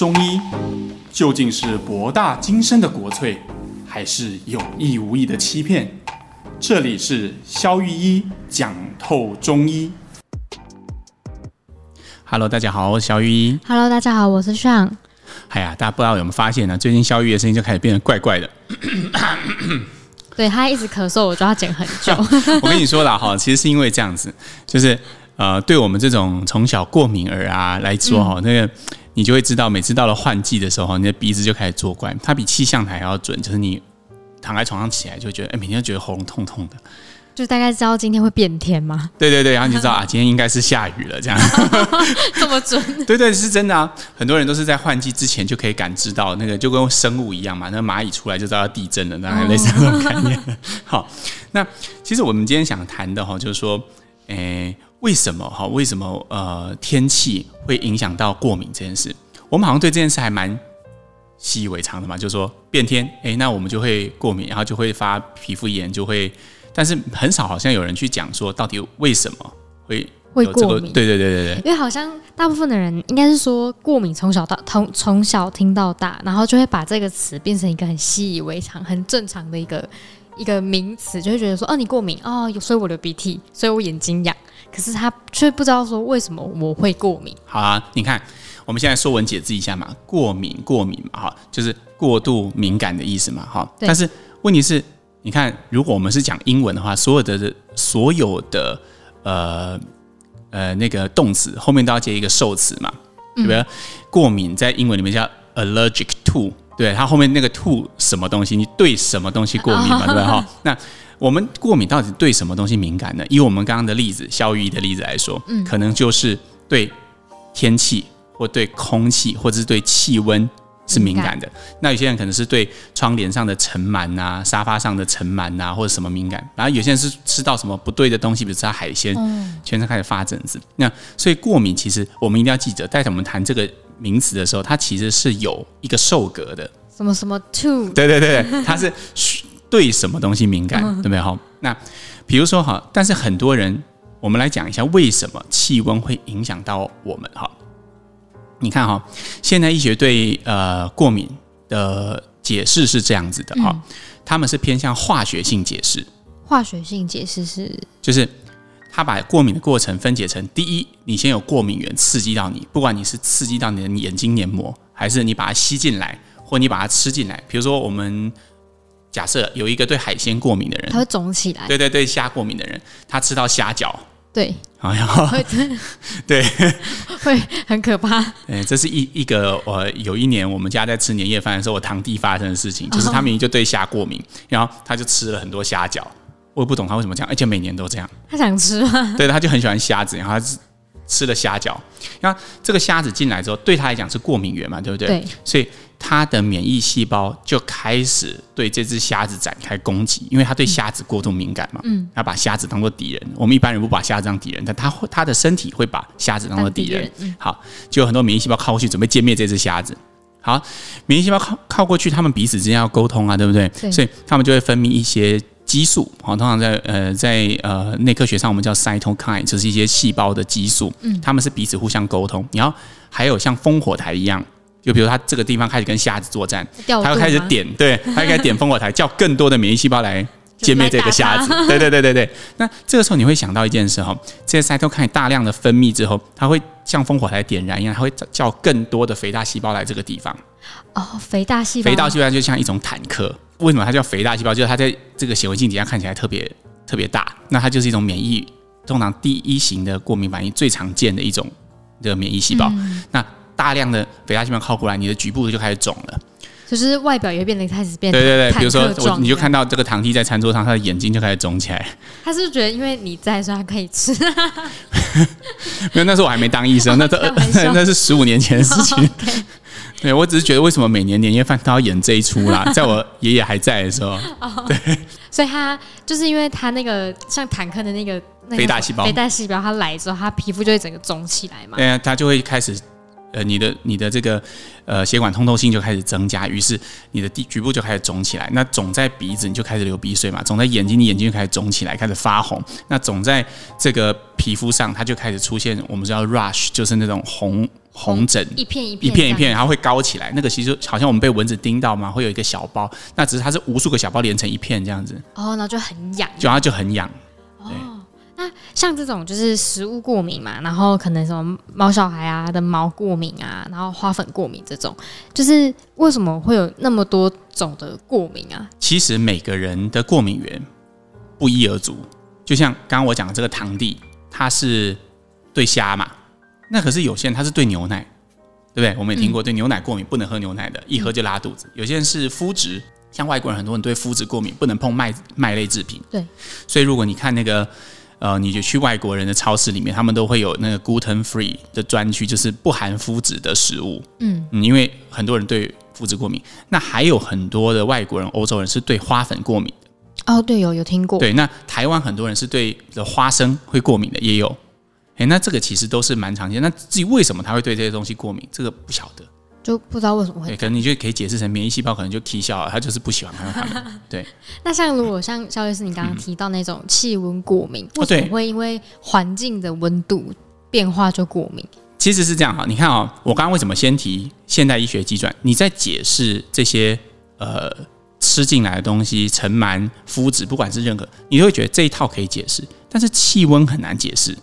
中医究竟是博大精深的国粹，还是有意无意的欺骗？这里是肖玉一讲透中医。Hello，大家好，我是肖玉一。Hello，大家好，我是 Sean。哎呀，大家不知道有没有发现呢？最近萧御医的声音就开始变得怪怪的。对，他一直咳嗽，我就要剪很久。我跟你说了哈，其实是因为这样子，就是呃，对我们这种从小过敏儿啊来说哈，嗯、那个你就会知道，每次到了换季的时候，你的鼻子就开始作怪。它比气象台还要准，就是你躺在床上起来就觉得，哎，每天都觉得喉咙痛痛的。就大概知道今天会变天吗？对对对，然后你就知道啊，今天应该是下雨了，这样。这么准？对对，是真的啊！很多人都是在换季之前就可以感知到那个，就跟生物一样嘛。那蚂蚁出来就知道要地震了，大概类似那种概念。哦、好，那其实我们今天想谈的哈，就是说，诶，为什么哈？为什么呃天气会影响到过敏这件事？我们好像对这件事还蛮习以为常的嘛，就是说变天，诶，那我们就会过敏，然后就会发皮肤炎，就会。但是很少，好像有人去讲说到底为什么会？会过敏？对对对对对。因为好像大部分的人应该是说过敏从小到从从小听到大，然后就会把这个词变成一个很习以为常、很正常的一个一个名词，就会觉得说哦，你过敏哦，所以我流鼻涕，所以我眼睛痒。可是他却不知道说为什么我会过敏。好啊，你看我们现在说文解字一下嘛，过敏过敏嘛，哈，就是过度敏感的意思嘛，哈。对但是问题是。你看，如果我们是讲英文的话，所有的所有的呃呃那个动词后面都要接一个受词嘛，对不对？嗯、过敏在英文里面叫 allergic to，对，它后面那个 to 什么东西，你对什么东西过敏嘛，对不对？哈，那我们过敏到底对什么东西敏感呢？以我们刚刚的例子，萧御医的例子来说，嗯，可能就是对天气或对空气或者是对气温。是敏感的，那有些人可能是对窗帘上的尘螨啊、沙发上的尘螨啊，或者什么敏感。然后有些人是吃到什么不对的东西，比如吃到海鲜，全身开始发疹子。那所以过敏，其实我们一定要记得，在我们谈这个名词的时候，它其实是有一个受格的。什么什么 to？对对对，它是 对什么东西敏感，对不对？哈，那比如说哈，但是很多人，我们来讲一下为什么气温会影响到我们哈。你看哈，现代医学对呃过敏的解释是这样子的哈，他们是偏向化学性解释。化学性解释是，就是他把过敏的过程分解成：第一，你先有过敏源刺激到你，不管你是刺激到你的眼睛黏膜，还是你把它吸进来，或你把它吃进来。比如说，我们假设有一个对海鲜过敏的人，他会肿起来。对对对，虾过敏的人，他吃到虾饺。对，好呀，对，会很可怕。哎，这是一一个我有一年我们家在吃年夜饭的时候，我堂弟发生的事情，就是他明明就对虾过敏，然后他就吃了很多虾饺。我也不懂他为什么这样，而且每年都这样。他想吃吗？对，他就很喜欢虾子，然后他吃了虾饺。然后这个虾子进来之后，对他来讲是过敏源嘛，对不对？对，所以。它的免疫细胞就开始对这只虾子展开攻击，因为它对虾子过度敏感嘛。嗯，它把虾子当做敌人。我们一般人不把虾子当敌人，但它会，它的身体会把虾子当做敌人。好，就有很多免疫细胞靠过去，准备歼灭这只虾子。好，免疫细胞靠靠过去，他们彼此之间要沟通啊，对不对？对。所以他们就会分泌一些激素。好，通常在呃在呃内科学上，我们叫 cytokine，就是一些细胞的激素。嗯，他们是彼此互相沟通。然后还有像烽火台一样。就比如他这个地方开始跟虾子作战，他又开始点，对，他又开始点烽火台，叫更多的免疫细胞来歼灭这个虾子。对对对对对。那这个时候你会想到一件事哈，这些 cytokine 大量的分泌之后，它会像烽火台点燃一样，它会叫更多的肥大细胞来这个地方。哦，肥大细胞。肥大细胞就像一种坦克。为什么它叫肥大细胞？就是它在这个显微镜底下看起来特别特别大。那它就是一种免疫，通常第一型的过敏反应最常见的一种这个免疫细胞。嗯、那大量的肥大细胞靠过来，你的局部就开始肿了，就是外表也会变得开始变。对对对，比如说我，你就看到这个堂弟在餐桌上，他的眼睛就开始肿起来。他是不是觉得因为你在，所以他可以吃？没有，那时候我还没当医生，那这 那是十五年前的事情。Oh, okay. 对，我只是觉得为什么每年年夜饭都要演这一出啦？在我爷爷还在的时候，oh, 对，所以他就是因为他那个像坦克的那个肥大细胞，肥大细胞他来之后，他皮肤就会整个肿起来嘛。对啊，他就会开始。呃，你的你的这个呃血管通透性就开始增加，于是你的地局部就开始肿起来。那肿在鼻子，你就开始流鼻水嘛；肿在眼睛，你眼睛就开始肿起来，开始发红。那肿在这个皮肤上，它就开始出现我们叫 rush，就是那种红红疹，一片一片一片一片，然后会高起来。那个其实好像我们被蚊子叮到嘛，会有一个小包，那只是它是无数个小包连成一片这样子。哦，那就很痒，就然后就很痒。那像这种就是食物过敏嘛，然后可能什么猫小孩啊的毛过敏啊，然后花粉过敏这种，就是为什么会有那么多种的过敏啊？其实每个人的过敏源不一而足，就像刚刚我讲的这个堂弟，他是对虾嘛，那可是有些人他是对牛奶，对不对？我们也听过对牛奶过敏不能喝牛奶的，一喝就拉肚子。有些人是麸质，像外国人很多人对麸质过敏，不能碰麦麦类制品。对，所以如果你看那个。呃，你就去外国人的超市里面，他们都会有那个 gluten free 的专区，就是不含麸质的食物。嗯，嗯，因为很多人对麸质过敏，那还有很多的外国人、欧洲人是对花粉过敏的。哦，对，有有听过。对，那台湾很多人是对花生会过敏的，也有。哎，那这个其实都是蛮常见。那至于为什么他会对这些东西过敏，这个不晓得。就不知道为什么会，对，可能你就可以解释成免疫细胞可能就起效了，他就是不喜欢看到它们。对，那像如果像肖律师你刚刚提到那种气温过敏，为什么会因为环境的温度变化就过敏？其实是这样哈，你看啊，我刚刚为什么先提现代医学机转？你在解释这些呃吃进来的东西，尘螨、麸质，不管是任何，你都会觉得这一套可以解释，但是气温很难解释。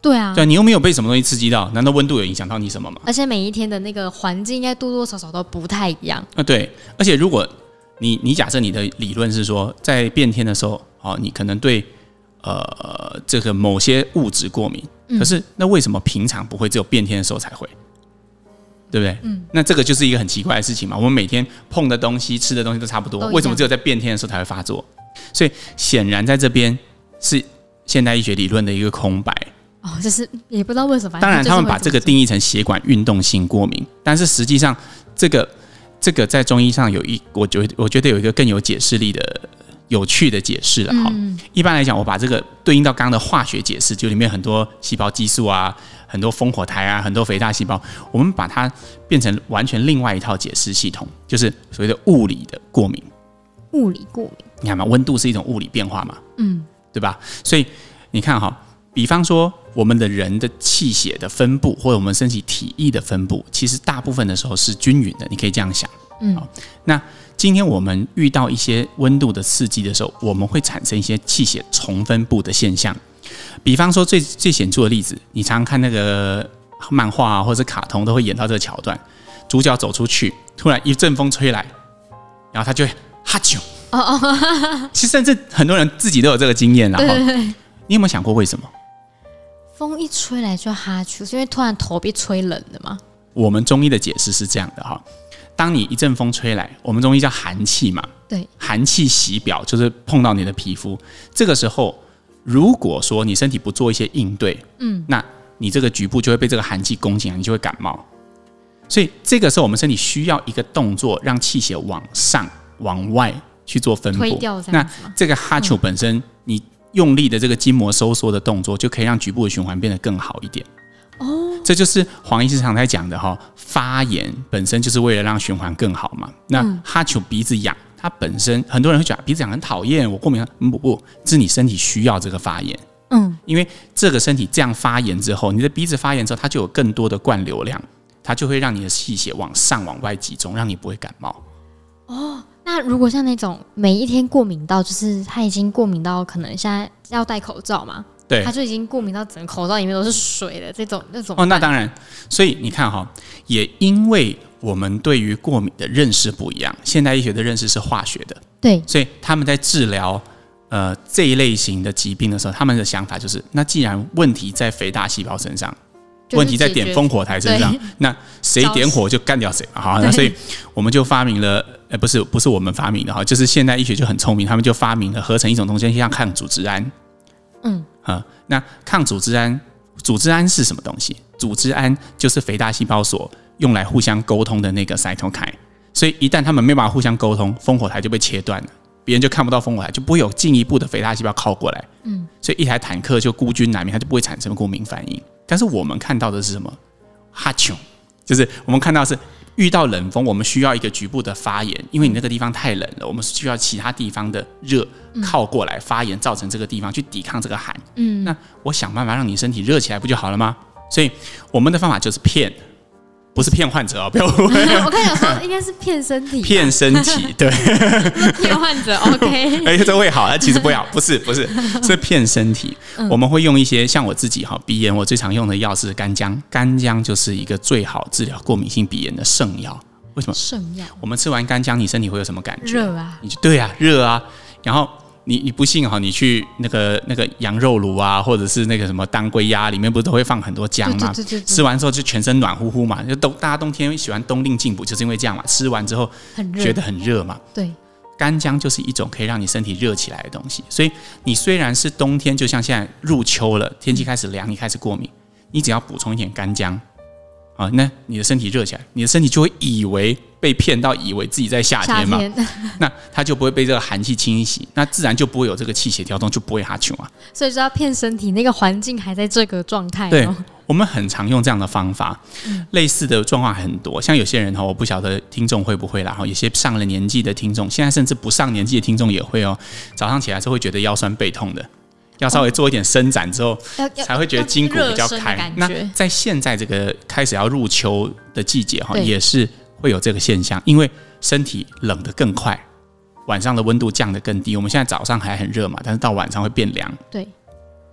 对啊，对，你又没有被什么东西刺激到，难道温度有影响到你什么吗？而且每一天的那个环境应该多多少少都不太一样啊。对，而且如果你你假设你的理论是说，在变天的时候，哦，你可能对呃这个某些物质过敏，可是那为什么平常不会，只有变天的时候才会？对不对？嗯，那这个就是一个很奇怪的事情嘛。我们每天碰的东西、吃的东西都差不多，为什么只有在变天的时候才会发作？所以显然在这边是现代医学理论的一个空白。哦，就是也不知道为什么。当然，他们把这个定义成血管运动性过敏，但是实际上，这个这个在中医上有一，我觉我觉得有一个更有解释力的有趣的解释了哈。嗯、一般来讲，我把这个对应到刚刚的化学解释，就里面很多细胞激素啊，很多烽火台啊，很多肥大细胞，我们把它变成完全另外一套解释系统，就是所谓的物理的过敏。物理过敏，你看嘛，温度是一种物理变化嘛，嗯，对吧？所以你看哈。比方说，我们的人的气血的分布，或者我们身体体液的分布，其实大部分的时候是均匀的。你可以这样想，嗯，好。那今天我们遇到一些温度的刺激的时候，我们会产生一些气血重分布的现象。比方说最最显著的例子，你常常看那个漫画啊，或者卡通，都会演到这个桥段：主角走出去，突然一阵风吹来，然后他就会哈啾。哦哦，其实甚至很多人自己都有这个经验，然后你有没有想过为什么？风一吹来就哈啾，是因为突然头被吹冷了吗？我们中医的解释是这样的哈，当你一阵风吹来，我们中医叫寒气嘛，对，寒气袭表就是碰到你的皮肤，这个时候如果说你身体不做一些应对，嗯，那你这个局部就会被这个寒气攻进来，你就会感冒。所以这个时候我们身体需要一个动作，让气血往上往外去做分布。那这个哈啾本身你。用力的这个筋膜收缩的动作，就可以让局部的循环变得更好一点。哦，这就是黄医师常在讲的哈，发炎本身就是为了让循环更好嘛。那哈啾鼻子痒，它本身很多人会觉得鼻子痒很讨厌，我过敏。不不，是你身体需要这个发炎。嗯，因为这个身体这样发炎之后，你的鼻子发炎之后，它就有更多的灌流量，它就会让你的气血往上往外集中，让你不会感冒。哦。那如果像那种每一天过敏到，就是他已经过敏到可能现在要戴口罩嘛？对，他就已经过敏到整个口罩里面都是水的。这种那种哦，那当然。所以你看哈，也因为我们对于过敏的认识不一样，现代医学的认识是化学的，对，所以他们在治疗呃这一类型的疾病的时候，他们的想法就是：那既然问题在肥大细胞身上。问题在点烽火台身上，那谁点火就干掉谁。好，那所以我们就发明了，呃，不是不是我们发明的哈，就是现代医学就很聪明，他们就发明了合成一种东西，像抗组织胺。嗯，啊，那抗组织胺，组织胺是什么东西？组织胺就是肥大细胞所用来互相沟通的那个 cytokine。所以一旦他们没办法互相沟通，烽火台就被切断了，别人就看不到烽火台，就不会有进一步的肥大细胞靠过来。嗯，所以一台坦克就孤军难鸣，它就不会产生过敏反应。但是我们看到的是什么？哈穷，就是我们看到是遇到冷风，我们需要一个局部的发炎，因为你那个地方太冷了，我们需要其他地方的热靠过来发炎，造成这个地方去抵抗这个寒。嗯，那我想办法让你身体热起来不就好了吗？所以我们的方法就是骗。不是骗患者哦，不要误会。我看有时候应该是骗身体，骗身体，对，骗患者。OK，哎，这会好，其实不要，不是，不是，是骗身体。我们会用一些像我自己哈，鼻炎我最常用的药是干姜，干姜就是一个最好治疗过敏性鼻炎的圣药。为什么？圣药。我们吃完干姜，你身体会有什么感觉？热啊！你就对啊，热啊，然后。你你不信哈？你去那个那个羊肉炉啊，或者是那个什么当归鸭里面，不是都会放很多姜吗？对对对对，吃完之后就全身暖乎乎嘛，就冬大家冬天喜欢冬令进补，就是因为这样嘛。吃完之后觉得很热嘛。对，干姜就是一种可以让你身体热起来的东西。所以你虽然是冬天，就像现在入秋了，天气开始凉，你开始过敏，你只要补充一点干姜。啊，那你的身体热起来，你的身体就会以为被骗到，以为自己在夏天嘛，天 那它就不会被这个寒气侵袭，那自然就不会有这个气血调动，就不会哈穷啊。所以就要骗身体，那个环境还在这个状态。对，我们很常用这样的方法，嗯、类似的状况很多。像有些人哈，我不晓得听众会不会啦，哈，有些上了年纪的听众，现在甚至不上年纪的听众也会哦，早上起来是会觉得腰酸背痛的。要稍微做一点伸展之后，才会觉得筋骨比较开。那在现在这个开始要入秋的季节哈，也是会有这个现象，因为身体冷得更快，晚上的温度降得更低。我们现在早上还很热嘛，但是到晚上会变凉。对，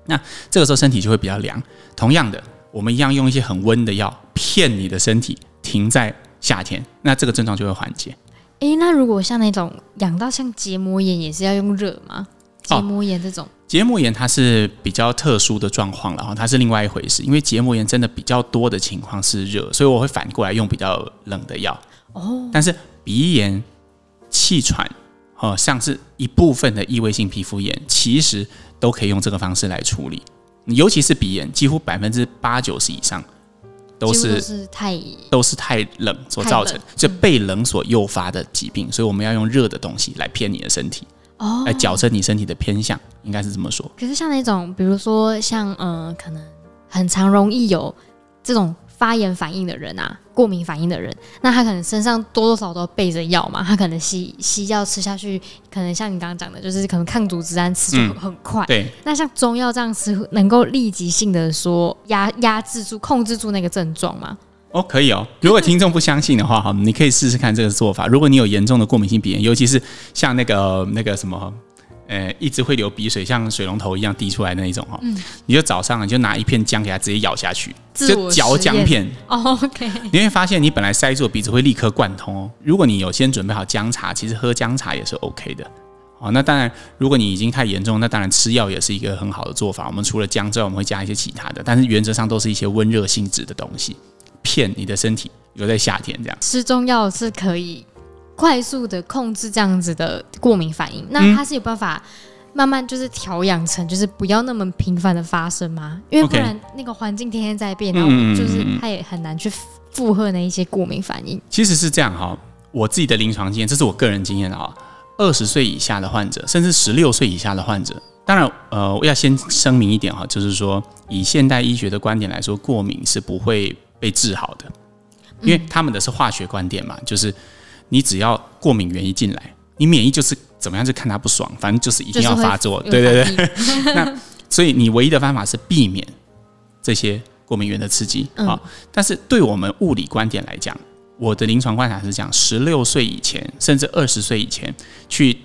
那这个时候身体就会比较凉。同样的，我们一样用一些很温的药骗你的身体停在夏天，那这个症状就会缓解。诶，那如果像那种痒到像结膜炎，也是要用热吗？结膜炎这种。结膜炎它是比较特殊的状况了哈，它是另外一回事。因为结膜炎真的比较多的情况是热，所以我会反过来用比较冷的药。哦，但是鼻炎、气喘，哦，像是一部分的异位性皮肤炎，其实都可以用这个方式来处理。尤其是鼻炎，几乎百分之八九十以上都是，都是太都是太冷所造成，就被冷所诱发的疾病。所以我们要用热的东西来骗你的身体。哦，来矫正你身体的偏向，应该是这么说。可是像那种，比如说像嗯、呃，可能很常容易有这种发炎反应的人啊，过敏反应的人，那他可能身上多多少少都备着药嘛，他可能西西药吃下去，可能像你刚刚讲的，就是可能抗组织胺吃就很快。嗯、对。那像中药这样吃，能够立即性的说压压制住、控制住那个症状吗？哦，可以哦。如果听众不相信的话，哈，你可以试试看这个做法。如果你有严重的过敏性鼻炎，尤其是像那个那个什么，呃，一直会流鼻水，像水龙头一样滴出来的那一种哈，嗯，你就早上你就拿一片姜给它直接咬下去，就嚼姜片。哦，OK。你会发现你本来塞住的鼻子会立刻贯通哦。如果你有先准备好姜茶，其实喝姜茶也是 OK 的。哦，那当然，如果你已经太严重，那当然吃药也是一个很好的做法。我们除了姜之外，我们会加一些其他的，但是原则上都是一些温热性质的东西。骗你的身体留在夏天这样，吃中药是可以快速的控制这样子的过敏反应。那它是有办法慢慢就是调养成，就是不要那么频繁的发生吗？因为不然那个环境天天在变，然后就是它也很难去负荷那一些过敏反应。其实是这样哈，我自己的临床经验，这是我个人经验啊。二十岁以下的患者，甚至十六岁以下的患者，当然呃，我要先声明一点哈，就是说以现代医学的观点来说，过敏是不会。被治好的，因为他们的是化学观点嘛，就是你只要过敏原一进来，你免疫就是怎么样就看他不爽，反正就是一定要发作，对对对。那所以你唯一的方法是避免这些过敏原的刺激啊。但是对我们物理观点来讲，我的临床观察是讲，十六岁以前，甚至二十岁以前去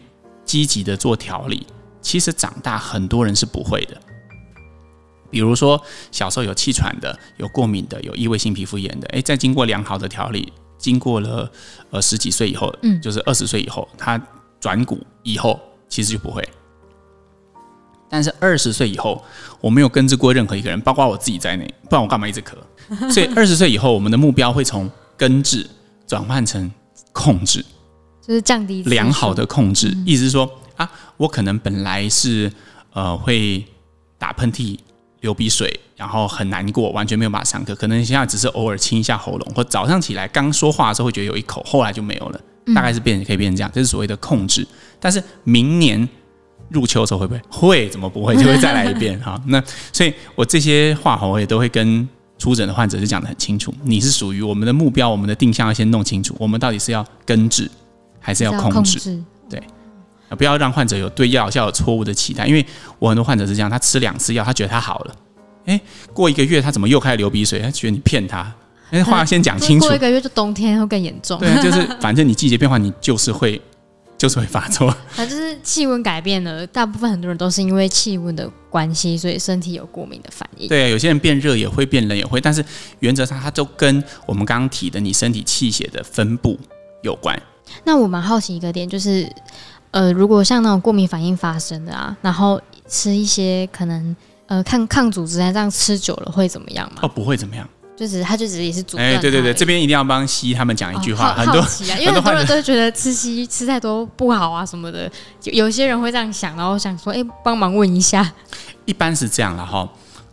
积极的做调理，其实长大很多人是不会的。比如说，小时候有气喘的、有过敏的、有异位性皮肤炎的，诶，在经过良好的调理，经过了呃十几岁以后，嗯，就是二十岁以后，他转骨以后，其实就不会。但是二十岁以后，我没有根治过任何一个人，包括我自己在内，不然我干嘛一直咳？所以 二十岁以后，我们的目标会从根治转换成控制，就是降低良好的控制，意思是说啊，我可能本来是呃会打喷嚏。流鼻水，然后很难过，完全没有办法上课。可能现在只是偶尔清一下喉咙，或早上起来刚说话的时候会觉得有一口，后来就没有了。大概是变可以变成这样，这是所谓的控制。但是明年入秋的时候会不会？会，怎么不会？就会再来一遍 哈。那所以我这些话我也都会跟出诊的患者就讲的很清楚，你是属于我们的目标，我们的定向要先弄清楚，我们到底是要根治还是要控制？控制对，不要让患者有对药效有错误的期待，因为我很多患者是这样，他吃两次药，他觉得他好了，哎，过一个月他怎么又开始流鼻水？他觉得你骗他，哎，话要先讲清楚。过一个月就冬天会更严重。对，就是 反正你季节变化，你就是会。就是会发作，它就是气温改变了。大部分很多人都是因为气温的关系，所以身体有过敏的反应。对啊，有些人变热也会，变冷也会，但是原则上它都跟我们刚刚提的你身体气血的分布有关。那我蛮好奇一个点，就是呃，如果像那种过敏反应发生的啊，然后吃一些可能呃抗抗组织胺这样吃久了会怎么样吗？哦，不会怎么样。就只是他，就只是也是阻断。哎，对对对，这边一定要帮西医他们讲一句话，很多因为 很多人都觉得吃西医吃太多不好啊什么的，就有些人会这样想，然后想说，哎，帮忙问一下。一般是这样了哈。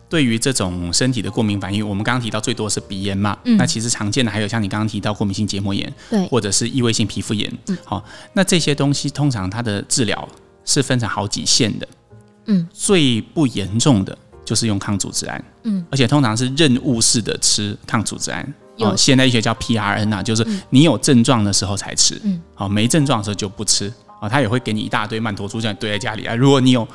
对于这种身体的过敏反应，我们刚刚提到最多是鼻炎嘛，嗯、那其实常见的还有像你刚刚提到过敏性结膜炎，对，或者是异位性皮肤炎，嗯，好，那这些东西通常它的治疗是分成好几线的，嗯，最不严重的。就是用抗组织胺，嗯，而且通常是任务式的吃抗组织胺，哦，现代医学叫 PRN 啊，就是你有症状的时候才吃，嗯，好，没症状的时候就不吃，啊，他也会给你一大堆曼陀珠这样堆在家里啊，如果你有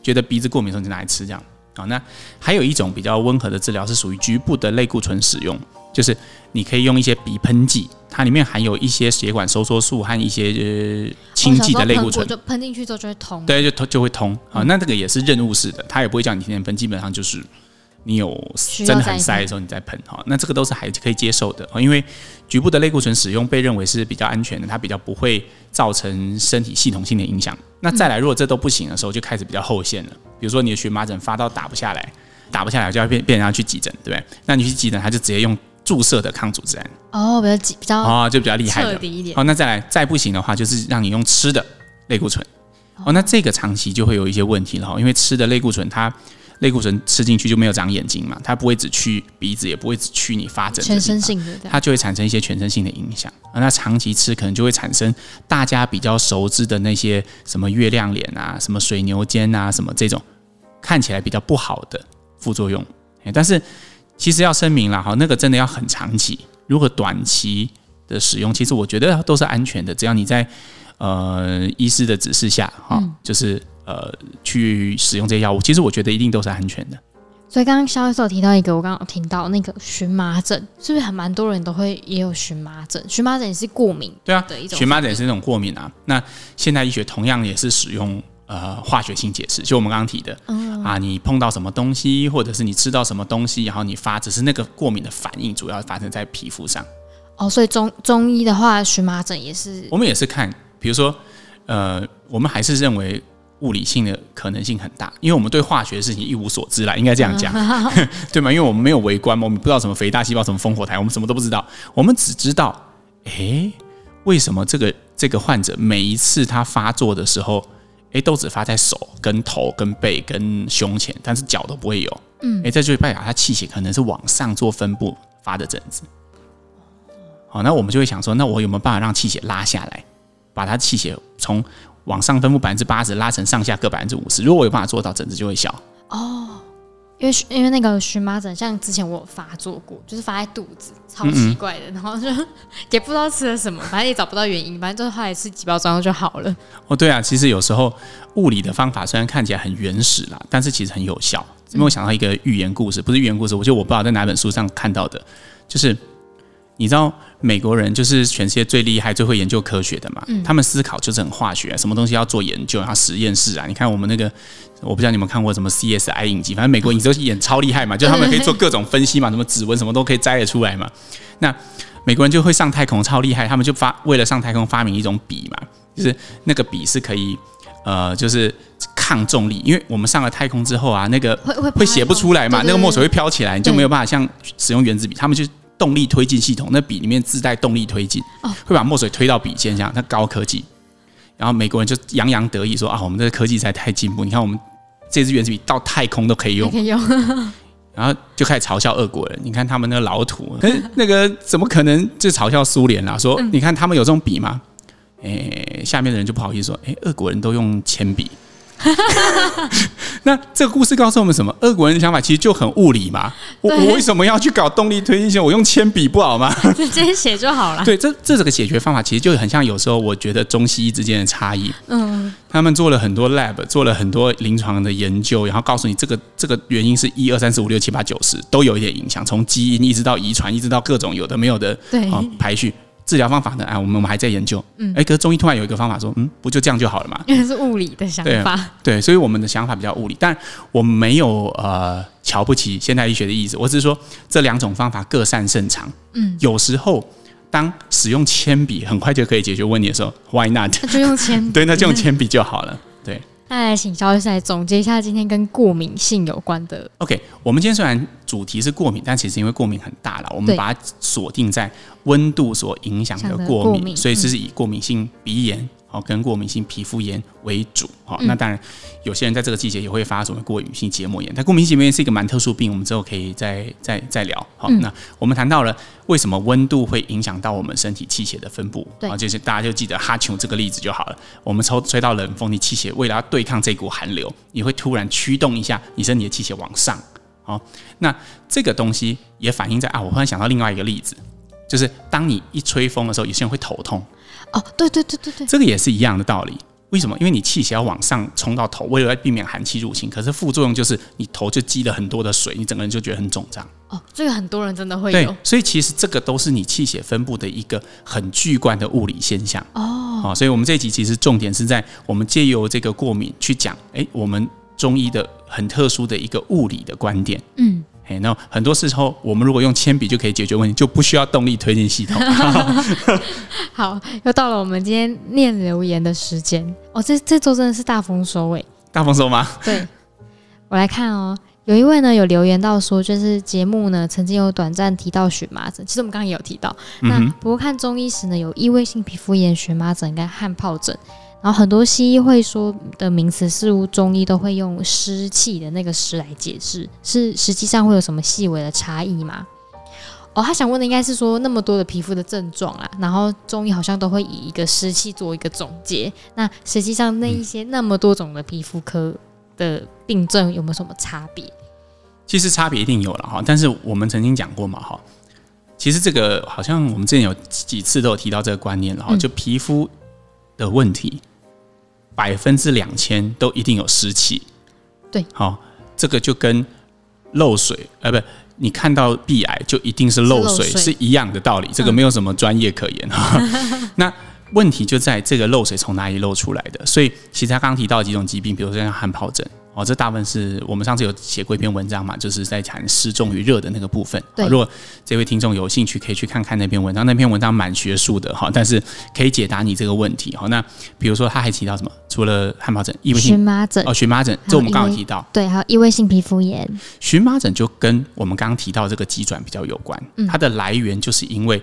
觉得鼻子过敏的时候，你就拿来吃这样，啊，那还有一种比较温和的治疗是属于局部的类固醇使用，就是你可以用一些鼻喷剂，它里面含有一些血管收缩素和一些呃氢剂的类固醇，就喷进去之后就会通，对，就通就会通啊。那这个也是任务式的，它也不会叫你天天喷，基本上就是你有真的很塞的时候你再喷哈。那这个都是还可以接受的，因为局部的类固醇使用被认为是比较安全的，它比较不会造成身体系统性的影响。那再来，如果这都不行的时候，就开始比较后线了，比如说你的荨麻疹发到打不下来。打不下来就要变变人家去急诊，对不对？那你去急诊，他就直接用注射的抗组织胺哦，比较比较哦，就比较厉害的。好，那再来再不行的话，就是让你用吃的类固醇哦。那这个长期就会有一些问题了，因为吃的类固醇，它类固醇吃进去就没有长眼睛嘛，它不会只去鼻子，也不会只去你发疹，全身性的，它就会产生一些全身性的影响啊。那长期吃可能就会产生大家比较熟知的那些什么月亮脸啊，什么水牛肩啊，什么这种看起来比较不好的。副作用，但是其实要声明了哈，那个真的要很长期。如果短期的使用，其实我觉得都是安全的，只要你在呃医师的指示下哈，就是呃去使用这些药物，其实我觉得一定都是安全的。所以刚刚肖教授提到一个，我刚刚听到那个荨麻疹，是不是还蛮多人都会也有荨麻疹？荨麻疹也是过敏，对啊，的一种荨麻疹也是那种过敏啊。那现代医学同样也是使用。呃，化学性解释，就我们刚刚提的，嗯、啊，你碰到什么东西，或者是你吃到什么东西，然后你发，只是那个过敏的反应，主要发生在皮肤上。哦，所以中中医的话，荨麻疹也是，我们也是看，比如说，呃，我们还是认为物理性的可能性很大，因为我们对化学的事情一无所知啦，应该这样讲，嗯、对吗？因为我们没有围观嘛，我们不知道什么肥大细胞，什么烽火台，我们什么都不知道，我们只知道，诶，为什么这个这个患者每一次他发作的时候。哎，都只发在手、跟头、跟背、跟胸前，但是脚都不会有。嗯，哎，这就代表他气血可能是往上做分布发的疹子。好，那我们就会想说，那我有没有办法让气血拉下来，把他气血从往上分布百分之八十拉成上下各百分之五十？如果我有办法做到，疹子就会小。哦。因为因为那个荨麻疹，像之前我有发作过，就是发在肚子，超奇怪的，嗯嗯然后就 也不知道吃了什么，反正也找不到原因，反正就是后来吃几包装就好了。哦，对啊，其实有时候物理的方法虽然看起来很原始啦，但是其实很有效。因为我想到一个寓言故事，不是寓言故事，我觉得我不知道在哪本书上看到的，就是。你知道美国人就是全世界最厉害、最会研究科学的嘛？嗯、他们思考就是很化学，什么东西要做研究，然后实验室啊。你看我们那个，我不知道你们看过什么 CSI 影集，反正美国影集都演超厉害嘛，就他们可以做各种分析嘛，什么指纹什么都可以摘得出来嘛。那美国人就会上太空，超厉害，他们就发为了上太空发明一种笔嘛，就是那个笔是可以呃，就是抗重力，因为我们上了太空之后啊，那个会会写不出来嘛，那个墨水会飘起来，你就没有办法像使用原子笔，他们就。动力推进系统，那笔里面自带动力推进，会把墨水推到笔尖，这样，那高科技。然后美国人就洋洋得意说啊，我们这个科技实在太进步，你看我们这支原子笔到太空都可以用，可以用。然后就开始嘲笑俄国人，你看他们那个老土，那个怎么可能就嘲笑苏联啦？说你看他们有这种笔吗？哎，下面的人就不好意思说，哎，俄国人都用铅笔，那这个故事告诉我们什么？俄国人的想法其实就很物理嘛。我我为什么要去搞动力推进器？我用铅笔不好吗？直接写就好了。对，这这这个解决方法其实就很像有时候我觉得中西医之间的差异。嗯，他们做了很多 lab，做了很多临床的研究，然后告诉你这个这个原因是一二三四五六七八九十都有一点影响，从基因一直到遗传，一直到各种有的没有的对啊排序。治疗方法呢？哎，我们我们还在研究。嗯，哎，可是中医突然有一个方法说，嗯，不就这样就好了嘛？因 为是物理的想法。对，对，所以我们的想法比较物理，但我们没有呃瞧不起现代医学的意思。我只是说这两种方法各擅胜长。嗯，有时候当使用铅笔很快就可以解决问题的时候，Why not？那就用铅笔。对，那就用铅笔就好了。对。那来请肖医师来总结一下今天跟过敏性有关的。OK，我们今天虽然主题是过敏，但其实因为过敏很大了，我们把它锁定在温度所影响的过敏，过敏所以这是以过敏性鼻炎。好，跟过敏性皮肤炎为主。好，那当然，有些人在这个季节也会发什么过敏性结膜炎。但过敏性结膜炎是一个蛮特殊病，我们之后可以再再再聊。好，那我们谈到了为什么温度会影响到我们身体气血的分布。好，就是大家就记得哈琼这个例子就好了。我们抽吹到冷风，你气血为了要对抗这股寒流，你会突然驱动一下你身体的气血往上。好，那这个东西也反映在啊，我忽然想到另外一个例子，就是当你一吹风的时候，有些人会头痛。哦，对对对对对，这个也是一样的道理。为什么？因为你气血要往上冲到头，为了避免寒气入侵。可是副作用就是你头就积了很多的水，你整个人就觉得很肿胀。哦，这个很多人真的会有。对，所以其实这个都是你气血分布的一个很巨观的物理现象。哦，哦，所以我们这一集其实重点是在我们借由这个过敏去讲，哎，我们中医的很特殊的一个物理的观点。嗯。哎，那很多时候我们如果用铅笔就可以解决问题，就不需要动力推进系统。好，又到了我们今天念留言的时间哦。这这周真的是大丰收诶，大丰收吗？对，我来看哦。有一位呢有留言到说，就是节目呢曾经有短暂提到荨麻疹，其实我们刚刚也有提到。那不过看中医时呢，有异位性皮肤炎、荨麻疹跟汗疱疹。然后很多西医会说的名词，似乎中医都会用湿气的那个湿来解释，是实际上会有什么细微的差异吗？哦，他想问的应该是说那么多的皮肤的症状啊，然后中医好像都会以一个湿气做一个总结，那实际上那一些那么多种的皮肤科的病症有没有什么差别？其实差别一定有了哈，但是我们曾经讲过嘛哈，其实这个好像我们之前有几次都有提到这个观念了哈，就皮肤的问题。百分之两千都一定有湿气，对，好，这个就跟漏水，呃，不，你看到壁癌就一定是漏水，是，漏水是一样的道理，这个没有什么专业可言哈。嗯、那问题就在这个漏水从哪里漏出来的？所以其实他刚刚提到几种疾病，比如说像汗疱疹。哦，这大部分是我们上次有写过一篇文章嘛，就是在谈失重与热的那个部分。对，如果这位听众有兴趣，可以去看看那篇文章。那篇文章蛮学术的哈，但是可以解答你这个问题哈。那比如说他还提到什么？除了汗疱疹，异位性荨麻疹哦，荨麻疹，这我们刚刚提到。对，还有异位性皮肤炎。荨麻疹就跟我们刚刚提到这个急转比较有关，它的来源就是因为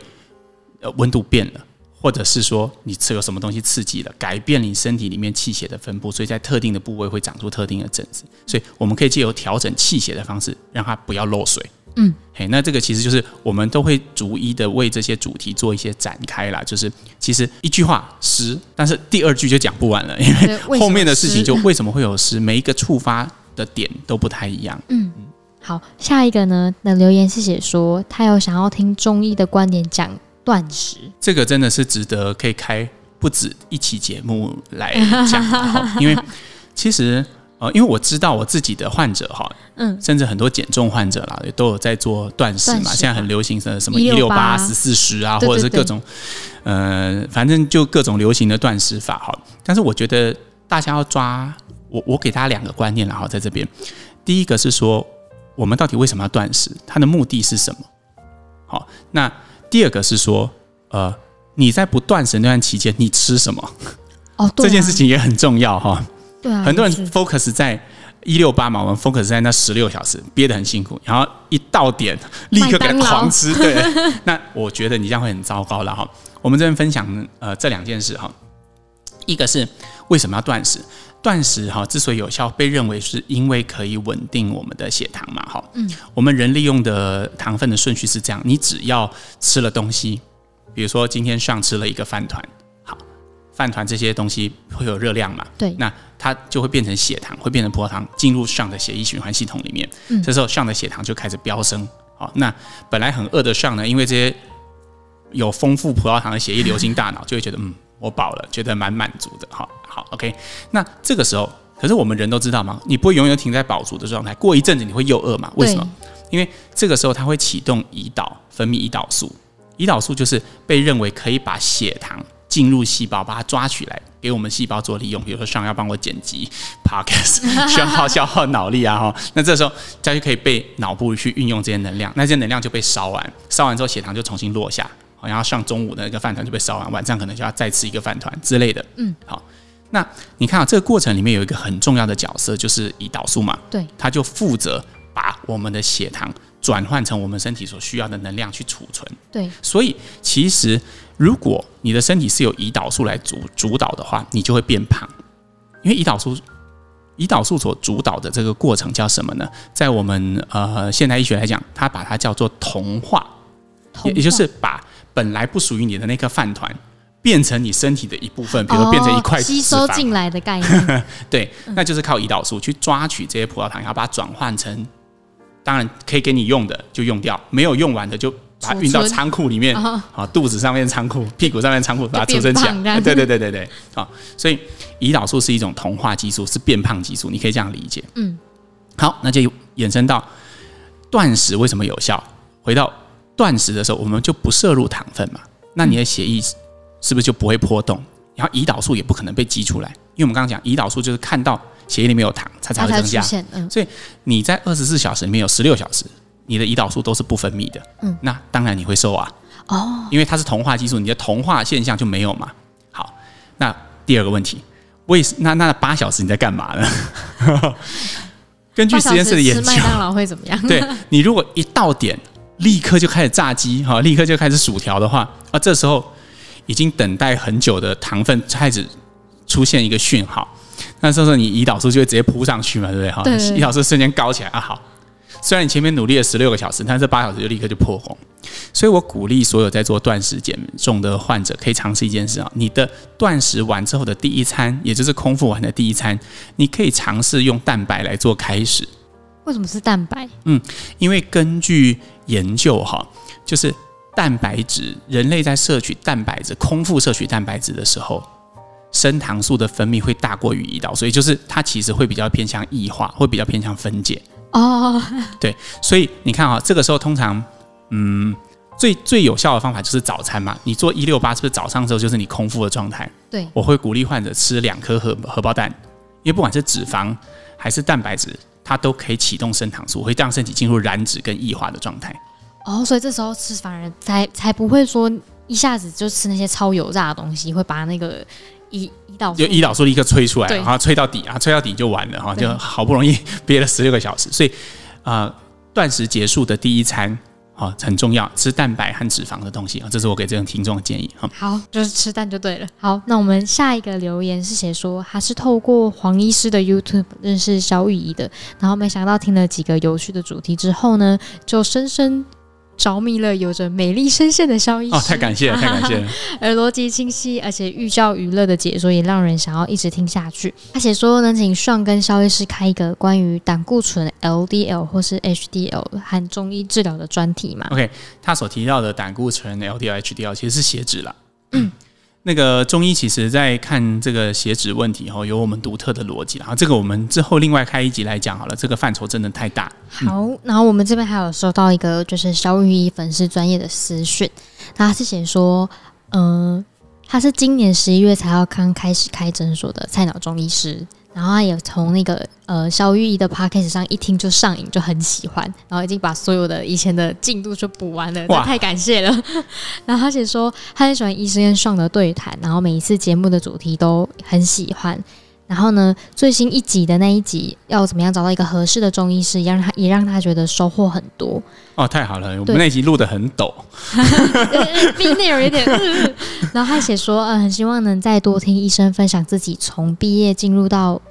呃温度变了。或者是说你吃了什么东西刺激了，改变你身体里面气血的分布，所以在特定的部位会长出特定的疹子。所以我们可以借由调整气血的方式，让它不要漏水。嗯，嘿，那这个其实就是我们都会逐一的为这些主题做一些展开啦。就是其实一句话湿，但是第二句就讲不完了，因为后面的事情就为什么会有湿，每一个触发的点都不太一样。嗯，好，下一个呢，那留言是写说他有想要听中医的观点讲。断食，这个真的是值得可以开不止一期节目来讲，因为其实呃，因为我知道我自己的患者哈，嗯，甚至很多减重患者啦，也都有在做断食嘛。现在很流行的什么一六八十四十啊，或者是各种呃，反正就各种流行的断食法哈。但是我觉得大家要抓我，我给大家两个观念然后在这边，第一个是说，我们到底为什么要断食？它的目的是什么？好，那。第二个是说，呃，你在不断食那段期间，你吃什么？哦，对啊、这件事情也很重要哈。对啊，很多人 focus 在一六八嘛，我们 focus 在那十六小时憋得很辛苦，然后一到点立刻给他狂吃。对，那我觉得你这样会很糟糕了哈。我们这边分享呃这两件事哈，一个是为什么要断食？断食哈，之所以有效，被认为是因为可以稳定我们的血糖嘛，哈。嗯。我们人利用的糖分的顺序是这样：你只要吃了东西，比如说今天上吃了一个饭团，好，饭团这些东西会有热量嘛？对，那它就会变成血糖，会变成葡萄糖进入上的血液循环系统里面。嗯，这时候上的血糖就开始飙升。好，那本来很饿的上呢，因为这些有丰富葡萄糖的血液流进大脑，就会觉得嗯，我饱了，觉得蛮满足的。好，好，OK。那这个时候，可是我们人都知道吗？你不会永远停在饱足的状态，过一阵子你会又饿嘛？为什么？因为这个时候它会启动胰岛分泌胰岛素，胰岛素就是被认为可以把血糖进入细胞，把它抓取来给我们细胞做利用。比如说上要帮我剪辑 Podcast，消耗消耗脑力啊哈，那这时候它就可以被脑部去运用这些能量，那这些能量就被烧完，烧完之后血糖就重新落下，然后上中午的那个饭团就被烧完，晚上可能就要再吃一个饭团之类的。嗯，好，那你看啊，这个过程里面有一个很重要的角色，就是胰岛素嘛，对，它就负责。把我们的血糖转换成我们身体所需要的能量去储存。对，所以其实如果你的身体是由胰岛素来主主导的话，你就会变胖。因为胰岛素，胰岛素所主导的这个过程叫什么呢？在我们呃现代医学来讲，它把它叫做同化，也也就是把本来不属于你的那颗饭团变成你身体的一部分，比如变成一块、哦、吸收进来的概念。对，那就是靠胰岛素去抓取这些葡萄糖，然后把它转换成。当然可以给你用的就用掉，没有用完的就把它运到仓库里面，啊，肚子上面仓库，屁股上面仓库，把它储存起来。对对对对对，好，所以胰岛素是一种同化激素，是变胖激素，你可以这样理解。嗯，好，那就衍生到断食为什么有效？回到断食的时候，我们就不摄入糖分嘛，那你的血液是不是就不会波动？然后胰岛素也不可能被激出来，因为我们刚刚讲胰岛素就是看到。血液里面有糖，它才会增加。嗯，所以你在二十四小时里面有十六小时，你的胰岛素都是不分泌的。嗯，那当然你会瘦啊。哦，因为它是同化激素，你的同化现象就没有嘛。好，那第二个问题，为那那八小时你在干嘛呢？根据实验室的研究，吃麦当劳会怎么样？对，你如果一到点立刻就开始炸鸡，哈，立刻就开始薯条的话，啊，这时候已经等待很久的糖分开始出现一个讯号。那这时候你胰岛素就会直接扑上去嘛，对不对？哈，胰岛素瞬间高起来啊！好，虽然你前面努力了十六个小时，但这八小时就立刻就破功。所以我鼓励所有在做断食减重的患者，可以尝试一件事啊，你的断食完之后的第一餐，也就是空腹完的第一餐，你可以尝试用蛋白来做开始。为什么是蛋白？嗯，因为根据研究哈，就是蛋白质，人类在摄取蛋白质，空腹摄取蛋白质的时候。升糖素的分泌会大过于胰岛，所以就是它其实会比较偏向异化，会比较偏向分解。哦，对，所以你看啊，这个时候通常，嗯，最最有效的方法就是早餐嘛。你做一六八是不是早上的时候就是你空腹的状态？对，我会鼓励患者吃两颗荷荷包蛋，因为不管是脂肪还是蛋白质，它都可以启动升糖素，会让身体进入燃脂跟异化的状态。哦，所以这时候吃反而才才不会说一下子就吃那些超油炸的东西，会把那个。胰胰岛就胰岛素立刻吹出来，然后吹到底啊，吹到底就完了哈，就好不容易憋了十六个小时，所以啊，断食结束的第一餐啊很重要，吃蛋白和脂肪的东西啊，这是我给这种听众的建议哈。好，就是吃蛋就对了。好，那我们下一个留言是写说，他是透过黄医师的 YouTube 认识小雨怡的，然后没想到听了几个有趣的主题之后呢，就深深。着迷了，有着美丽声线的肖医师哦，太感谢了，太感谢了。而逻辑清晰，而且寓教于乐的解说也让人想要一直听下去。他写说能请 Sean 跟肖医师开一个关于胆固醇 LDL 或是 HDL 和中医治疗的专题嘛？OK，他所提到的胆固醇 LDL、HDL 其实是血脂了。嗯。那个中医其实在看这个血脂问题哈，有我们独特的逻辑，然后这个我们之后另外开一集来讲好了，这个范畴真的太大。好，然后我们这边还有收到一个就是肖玉医粉丝专业的私讯，他是写说，嗯、呃，他是今年十一月才要刚开始开诊所的菜鸟中医师。然后他也从那个呃肖玉仪的 podcast 上一听就上瘾，就很喜欢，然后已经把所有的以前的进度就补完了，哇太感谢了。然后他写说他很喜欢医生跟 Sean 的对谈，然后每一次节目的主题都很喜欢。然后呢，最新一集的那一集要怎么样找到一个合适的中医师，也让他也让他觉得收获很多。哦，太好了，我们那一集录的很抖，内内容有点。然后他写说，呃，很希望能再多听医生分享自己从毕业进入到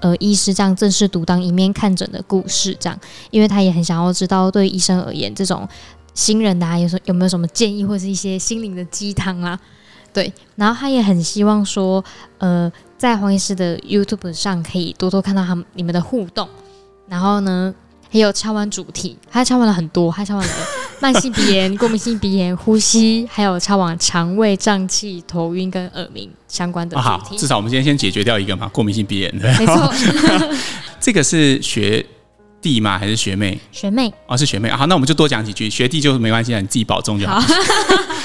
呃医师这样正式独当一面看诊的故事，这样，因为他也很想要知道，对医生而言，这种新人的啊，有什有没有什么建议，或是一些心灵的鸡汤啊？对，然后他也很希望说，呃，在黄医师的 YouTube 上可以多多看到他们你们的互动。然后呢，还有敲完主题，他敲完了很多，他敲完了慢性鼻炎、过敏性鼻炎、呼吸，还有敲完肠胃胀气、头晕跟耳鸣相关的主题。好，至少我们今天先解决掉一个嘛，过敏性鼻炎。对，没错。这个是学弟吗？还是学妹？学妹。哦，是学妹。好，那我们就多讲几句。学弟就没关系了，你自己保重就好。好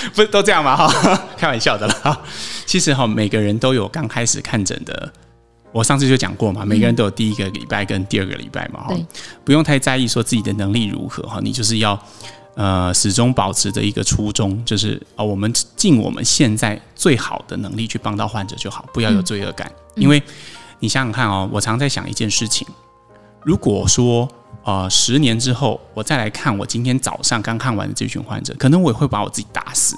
不是都这样吗？哈，开玩笑的啦。其实哈，每个人都有刚开始看诊的。我上次就讲过嘛，每个人都有第一个礼拜跟第二个礼拜嘛，哈、嗯，不用太在意说自己的能力如何哈，你就是要呃始终保持着一个初衷，就是啊、哦，我们尽我们现在最好的能力去帮到患者就好，不要有罪恶感，嗯、因为你想想看哦，我常在想一件事情，如果说呃十年之后我再来看我今天早上刚看完的这群患者，可能我也会把我自己打死，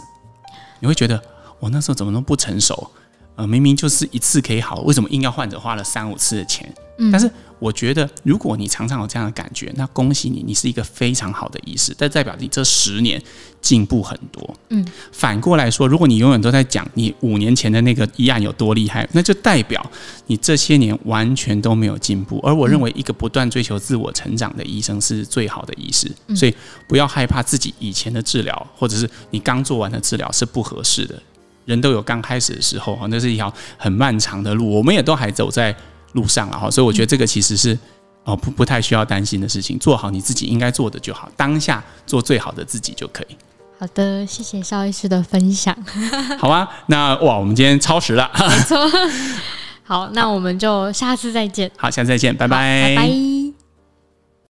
你会觉得我那时候怎么能不成熟？呃，明明就是一次可以好，为什么硬要患者花了三五次的钱？嗯，但是我觉得，如果你常常有这样的感觉，那恭喜你，你是一个非常好的医师，但代表你这十年进步很多。嗯，反过来说，如果你永远都在讲你五年前的那个医案有多厉害，那就代表你这些年完全都没有进步。而我认为，一个不断追求自我成长的医生是最好的医师。嗯，所以不要害怕自己以前的治疗，或者是你刚做完的治疗是不合适的。人都有刚开始的时候，那是一条很漫长的路，我们也都还走在路上了哈，所以我觉得这个其实是哦不不太需要担心的事情，做好你自己应该做的就好，当下做最好的自己就可以。好的，谢谢邵医师的分享。好啊，那哇，我们今天超时了，没错。好，那我们就下次再见。好，下次再见，拜拜，拜拜。